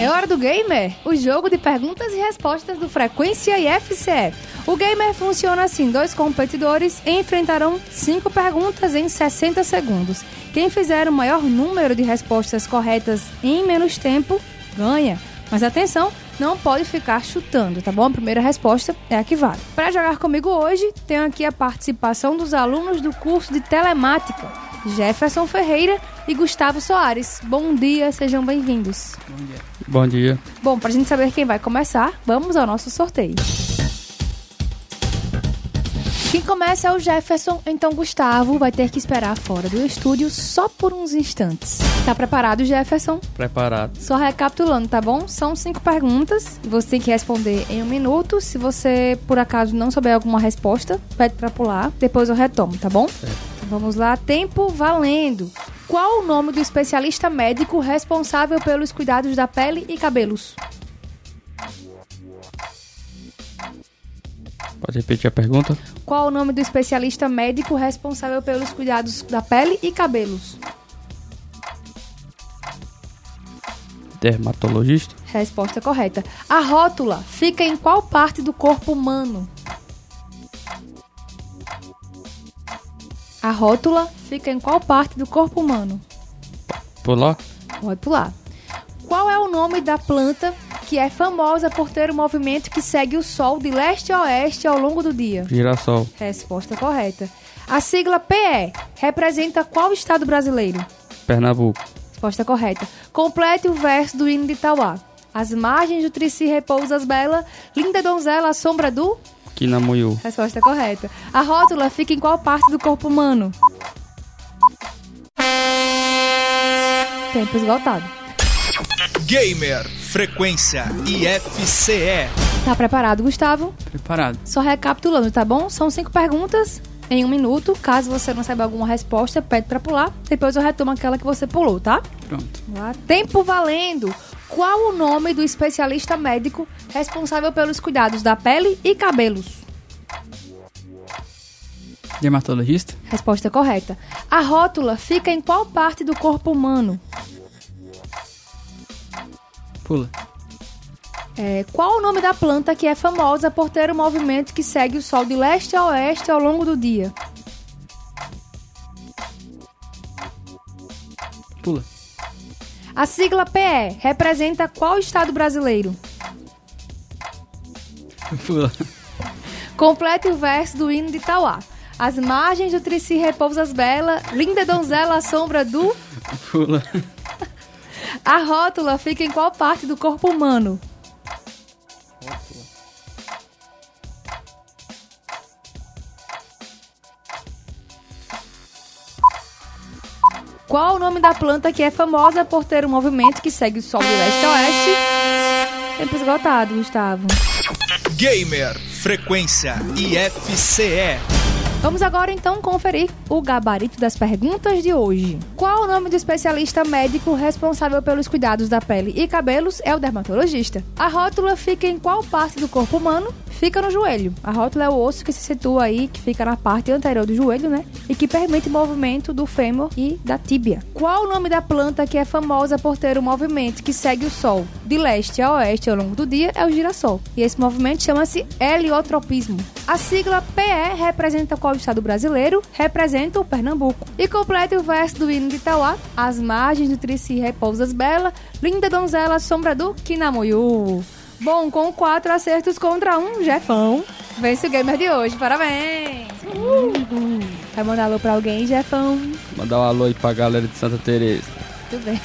É hora do Gamer, o jogo de perguntas e respostas do Frequência IFCE. O Gamer funciona assim: dois competidores enfrentarão cinco perguntas em 60 segundos. Quem fizer o maior número de respostas corretas em menos tempo ganha. Mas atenção, não pode ficar chutando, tá bom? A primeira resposta é a que vale. Para jogar comigo hoje, tenho aqui a participação dos alunos do curso de telemática, Jefferson Ferreira e Gustavo Soares. Bom dia, sejam bem-vindos. Bom dia. Bom dia. Bom, pra gente saber quem vai começar, vamos ao nosso sorteio. Quem começa é o Jefferson, então Gustavo vai ter que esperar fora do estúdio só por uns instantes. Tá preparado, Jefferson? Preparado. Só recapitulando, tá bom? São cinco perguntas e você tem que responder em um minuto. Se você, por acaso, não souber alguma resposta, pede pra pular. Depois eu retomo, tá bom? Então vamos lá. Tempo valendo. Qual o nome do especialista médico responsável pelos cuidados da pele e cabelos? Pode repetir a pergunta? Qual o nome do especialista médico responsável pelos cuidados da pele e cabelos? Dermatologista? Resposta correta. A rótula fica em qual parte do corpo humano? A rótula fica em qual parte do corpo humano? Pular? Pode pular. Qual é o nome da planta que é famosa por ter um movimento que segue o Sol de leste a oeste ao longo do dia? Girassol. Resposta correta. A sigla PE representa qual estado brasileiro? Pernambuco. Resposta correta. Complete o verso do hino de Itauá. As margens do Trici repousas bela, linda donzela à sombra do... Quinamoiú. Resposta correta. A rótula fica em qual parte do corpo humano? Tempo esgotado. Gamer Frequência IFCE. Tá preparado, Gustavo? Preparado. Só recapitulando, tá bom? São cinco perguntas em um minuto. Caso você não saiba alguma resposta, pede pra pular. Depois eu retomo aquela que você pulou, tá? Pronto. Vamos lá. Tempo valendo. Qual o nome do especialista médico responsável pelos cuidados da pele e cabelos? Dermatologista? Resposta correta. A rótula fica em qual parte do corpo humano? Pula. É, qual o nome da planta que é famosa por ter um movimento que segue o Sol de leste a oeste ao longo do dia? Pula. A sigla PE representa qual estado brasileiro? Pula. Complete o verso do hino de Itauá. As margens do Trici repousas bela, linda donzela à sombra do... Pula. A rótula fica em qual parte do corpo humano? Qual o nome da planta que é famosa por ter um movimento que segue o sol de leste a oeste? Tempo esgotado, Gustavo. Gamer Frequência IFCE. Vamos agora então conferir o gabarito das perguntas de hoje. Qual o nome do especialista médico responsável pelos cuidados da pele e cabelos? É o dermatologista. A rótula fica em qual parte do corpo humano? Fica no joelho. A rótula é o osso que se situa aí, que fica na parte anterior do joelho, né? E que permite o movimento do fêmur e da tíbia. Qual o nome da planta que é famosa por ter o movimento que segue o sol de leste a oeste ao longo do dia? É o girassol. E esse movimento chama-se heliotropismo. A sigla PE representa qual estado brasileiro? Representa o Pernambuco. E completa o verso do hino de Itauá, as margens do Trici repousas bela, linda donzela, sombra do Kinamoyu. Bom, com quatro acertos contra um, Jefão. Vence o gamer de hoje, parabéns! Uhul. Vai mandar alô pra alguém, Jefão? Mandar um alô aí pra galera de Santa Teresa. Tudo bem.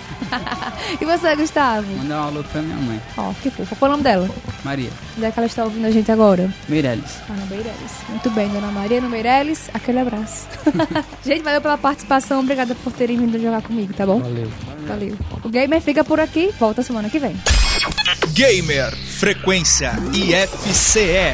e você, Gustavo? Mandar um alô pra minha mãe, Ó, que fofa. Qual é o nome dela? Maria Onde é que ela está ouvindo a gente agora? Meirelles. Ah, no Meirelles. Muito bem, dona Maria no Meirelles. Aquele abraço. gente, valeu pela participação. Obrigada por terem vindo jogar comigo, tá bom? Valeu. Valeu. O Gamer fica por aqui. Volta semana que vem. Gamer Frequência IFCE.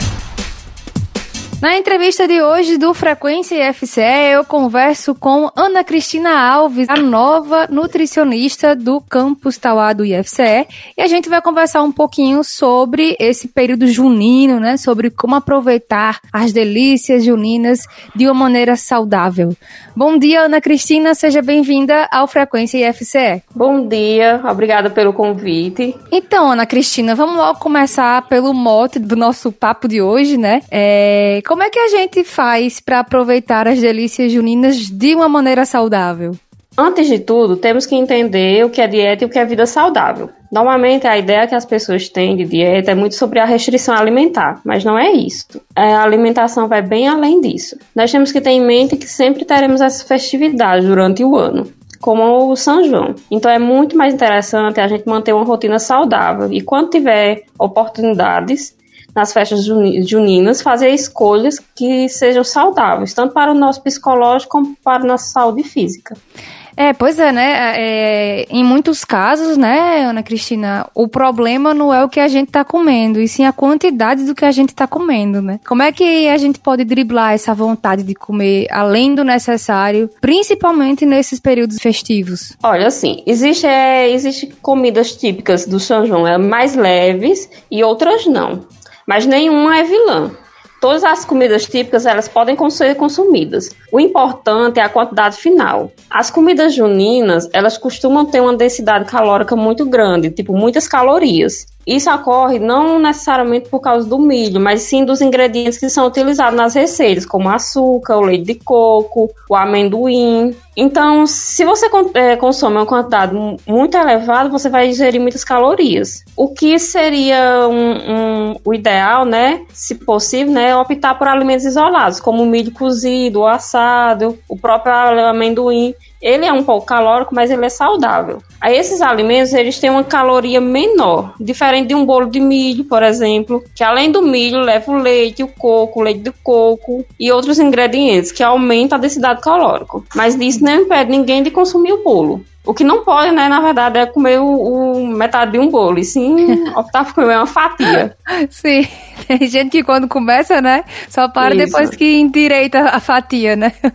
Na entrevista de hoje do Frequência IFCE, eu converso com Ana Cristina Alves, a nova nutricionista do campus Tauá do IFCE, e a gente vai conversar um pouquinho sobre esse período junino, né, sobre como aproveitar as delícias juninas de uma maneira saudável. Bom dia, Ana Cristina, seja bem-vinda ao Frequência IFCE. Bom dia, obrigada pelo convite. Então, Ana Cristina, vamos logo começar pelo mote do nosso papo de hoje, né? É, como é que a gente faz para aproveitar as delícias juninas de uma maneira saudável? Antes de tudo, temos que entender o que é dieta e o que é vida saudável. Normalmente, a ideia que as pessoas têm de dieta é muito sobre a restrição alimentar, mas não é isso. É, A alimentação vai bem além disso. Nós temos que ter em mente que sempre teremos essas festividades durante o ano. Como o São João. Então é muito mais interessante a gente manter uma rotina saudável e quando tiver oportunidades nas festas juni- juninas, fazer escolhas que sejam saudáveis, tanto para o nosso psicológico como para a nossa saúde física. É, pois é, né? É, em muitos casos, né, Ana Cristina, o problema não é o que a gente tá comendo, e sim a quantidade do que a gente tá comendo, né? Como é que a gente pode driblar essa vontade de comer além do necessário, principalmente nesses períodos festivos? Olha, assim, existe, é, existe comidas típicas do São João é, mais leves e outras não. Mas nenhuma é vilã. Todas as comidas típicas elas podem ser consumidas. O importante é a quantidade final. As comidas juninas elas costumam ter uma densidade calórica muito grande, tipo muitas calorias. Isso ocorre não necessariamente por causa do milho, mas sim dos ingredientes que são utilizados nas receitas, como açúcar, o leite de coco, o amendoim. Então, se você eh, consome uma quantidade mu- muito elevada, você vai ingerir muitas calorias. O que seria um- um- o ideal, né? Se possível, né? é Optar por alimentos isolados, como o milho cozido, o assado, o próprio amendoim. Ele é um pouco calórico, mas ele é saudável. Aí esses alimentos, eles têm uma caloria menor, diferente de um bolo de milho, por exemplo, que além do milho leva o leite, o coco, o leite de coco e outros ingredientes que aumentam a densidade calórica. Mas isso não impede ninguém de consumir o bolo. O que não pode, né, na verdade, é comer o, o metade de um bolo, e sim optar por comer uma fatia. Sim, tem gente que quando começa, né, só para Isso. depois que endireita a fatia, né?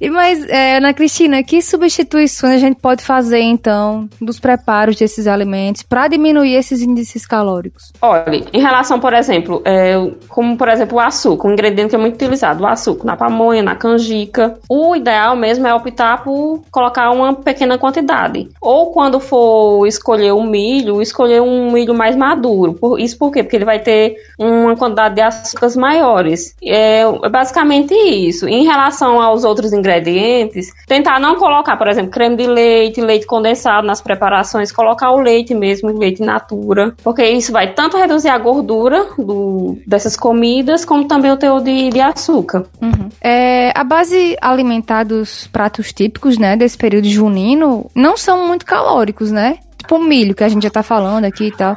E mas, é, Ana Cristina, que substituições a gente pode fazer, então, dos preparos desses alimentos para diminuir esses índices calóricos? Olha, em relação, por exemplo, é, como por exemplo o açúcar, um ingrediente que é muito utilizado, o açúcar na pamonha, na canjica. O ideal mesmo é optar por colocar uma pequena quantidade. Ou quando for escolher o milho, escolher um milho mais maduro. Isso por quê? Porque ele vai ter uma quantidade de açúcares maiores. É é basicamente isso. Em relação aos outros ingredientes, tentar não colocar, por exemplo, creme de leite, leite condensado nas preparações, colocar o leite mesmo, leite natura, porque isso vai tanto reduzir a gordura do, dessas comidas, como também o teor de, de açúcar. É, a base alimentar dos pratos típicos, né, desse período junino, não são muito calóricos, né? Tipo o milho, que a gente já tá falando aqui e tal.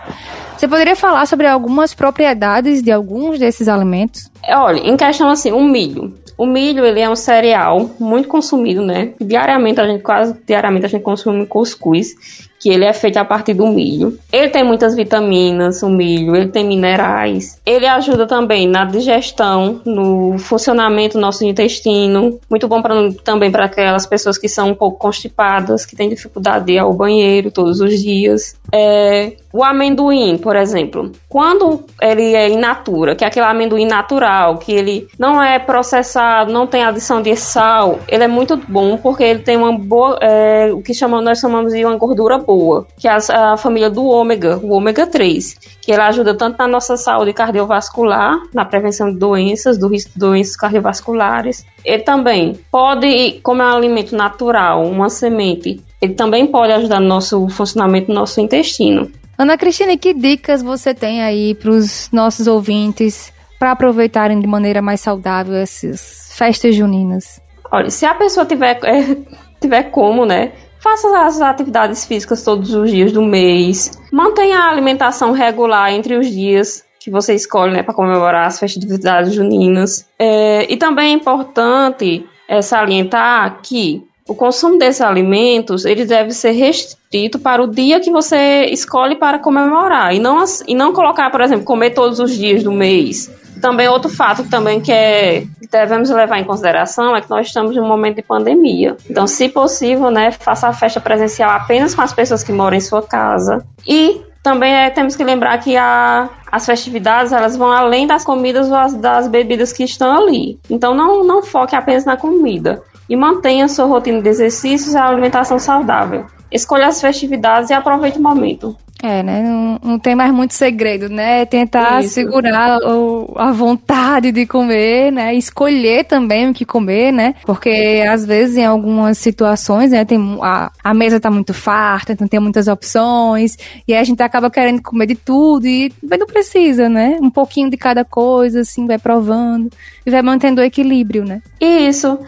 Você poderia falar sobre algumas propriedades de alguns desses alimentos? É, Olha, em questão assim, o milho. O milho, ele é um cereal muito consumido, né? Diariamente, a gente, quase diariamente, a gente consome cuscuz, que ele é feito a partir do milho. Ele tem muitas vitaminas, o milho, ele tem minerais. Ele ajuda também na digestão, no funcionamento do nosso intestino. Muito bom pra, também para aquelas pessoas que são um pouco constipadas, que têm dificuldade de ir ao banheiro todos os dias. É, o amendoim, por exemplo, quando ele é in natura, que é aquele amendoim natural, que ele não é processado, não tem adição de sal, ele é muito bom porque ele tem uma boa, é, o que chamamos, nós chamamos de uma gordura boa, que é a, família do ômega, o ômega 3, que ele ajuda tanto na nossa saúde cardiovascular, na prevenção de doenças, do risco de doenças cardiovasculares. Ele também pode, como é um alimento natural, uma semente, ele também pode ajudar no nosso funcionamento do nosso intestino. Ana Cristina, que dicas você tem aí para os nossos ouvintes para aproveitarem de maneira mais saudável essas festas juninas? Olha, se a pessoa tiver, é, tiver como, né? Faça as atividades físicas todos os dias do mês. Mantenha a alimentação regular entre os dias que você escolhe né, para comemorar as festividades juninas. É, e também é importante é, salientar que o consumo desses alimentos ele deve ser restrito para o dia que você escolhe para comemorar e não, e não colocar, por exemplo, comer todos os dias do mês. Também outro fato também que, é, que devemos levar em consideração é que nós estamos em um momento de pandemia. Então, se possível, né, faça a festa presencial apenas com as pessoas que moram em sua casa. E também é, temos que lembrar que a, as festividades elas vão além das comidas ou das bebidas que estão ali. Então não, não foque apenas na comida e mantenha sua rotina de exercícios e alimentação saudável. Escolha as festividades e aproveite o momento. É, né? Não, não tem mais muito segredo, né? Tentar Isso. segurar o, a vontade de comer, né? Escolher também o que comer, né? Porque às vezes em algumas situações, né? Tem, a, a mesa tá muito farta, então tem muitas opções, e aí a gente acaba querendo comer de tudo, e não precisa, né? Um pouquinho de cada coisa, assim, vai provando e vai mantendo o equilíbrio, né? Isso.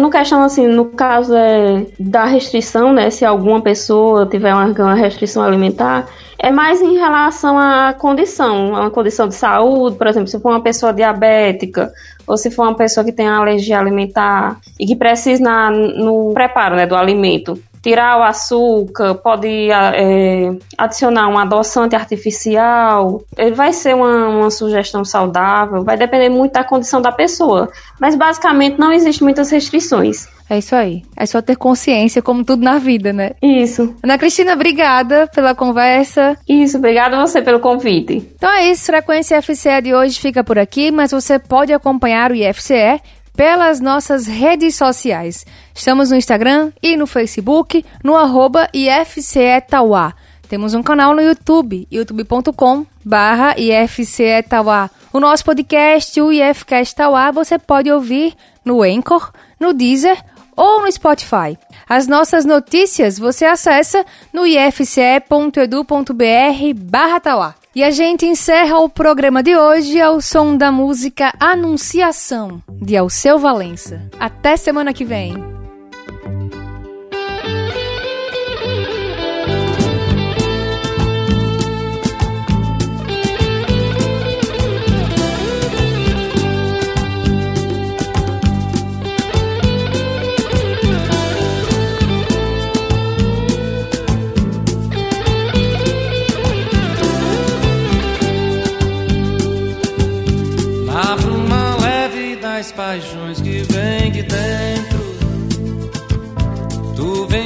No questão, assim, no caso é, da restrição, né? Se alguma pessoa tiver uma, uma restrição alimentar, é mais em relação à condição, a uma condição de saúde, por exemplo, se for uma pessoa diabética, ou se for uma pessoa que tem alergia alimentar e que precisa na, no preparo né, do alimento tirar o açúcar, pode é, adicionar um adoçante artificial. Ele vai ser uma, uma sugestão saudável, vai depender muito da condição da pessoa. Mas basicamente não existe muitas restrições. É isso aí. É só ter consciência, como tudo na vida, né? Isso. Ana Cristina, obrigada pela conversa. Isso, obrigada a você pelo convite. Então é isso, Frequência FCE de hoje fica por aqui, mas você pode acompanhar o IFCE pelas nossas redes sociais. Estamos no Instagram e no Facebook, no arroba IFCETauá. Temos um canal no YouTube, youtube.com barra. O nosso podcast, o IFCast Tauá, você pode ouvir no Anchor, no Deezer ou no Spotify. As nossas notícias você acessa no ifce.edu.br barra Tauá. E a gente encerra o programa de hoje ao som da música Anunciação, de Alceu Valença. Até semana que vem!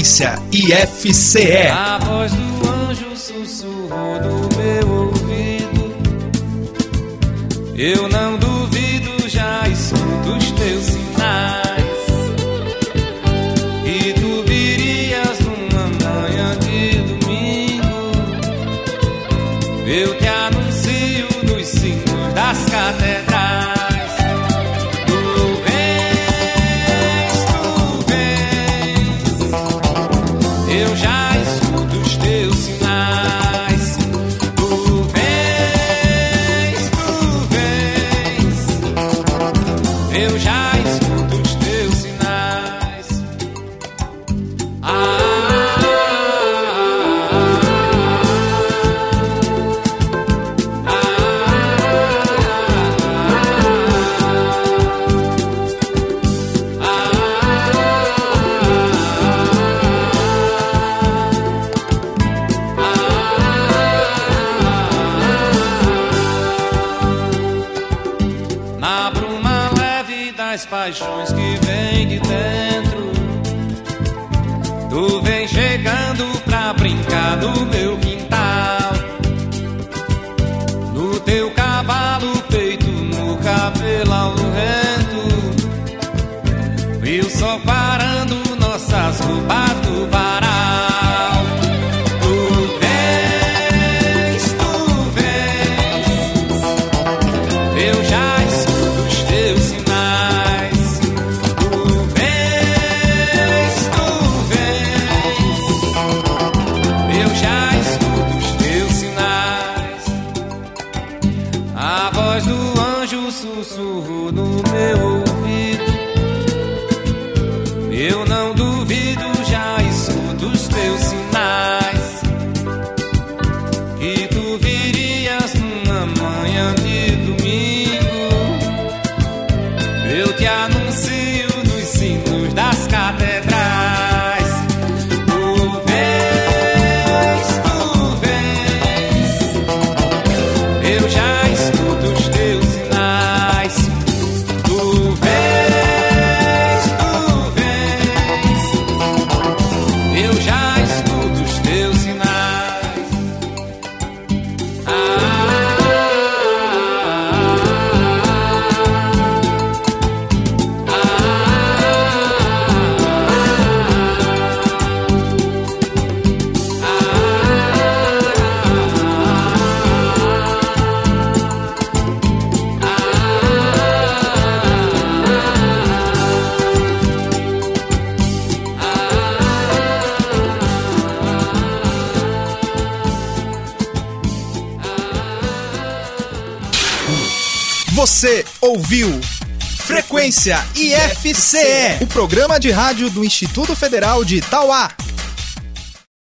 Frequência IFCE. Eu só parando nossas roupas do varal. Ciência IFCE, o programa de rádio do Instituto Federal de Itauá.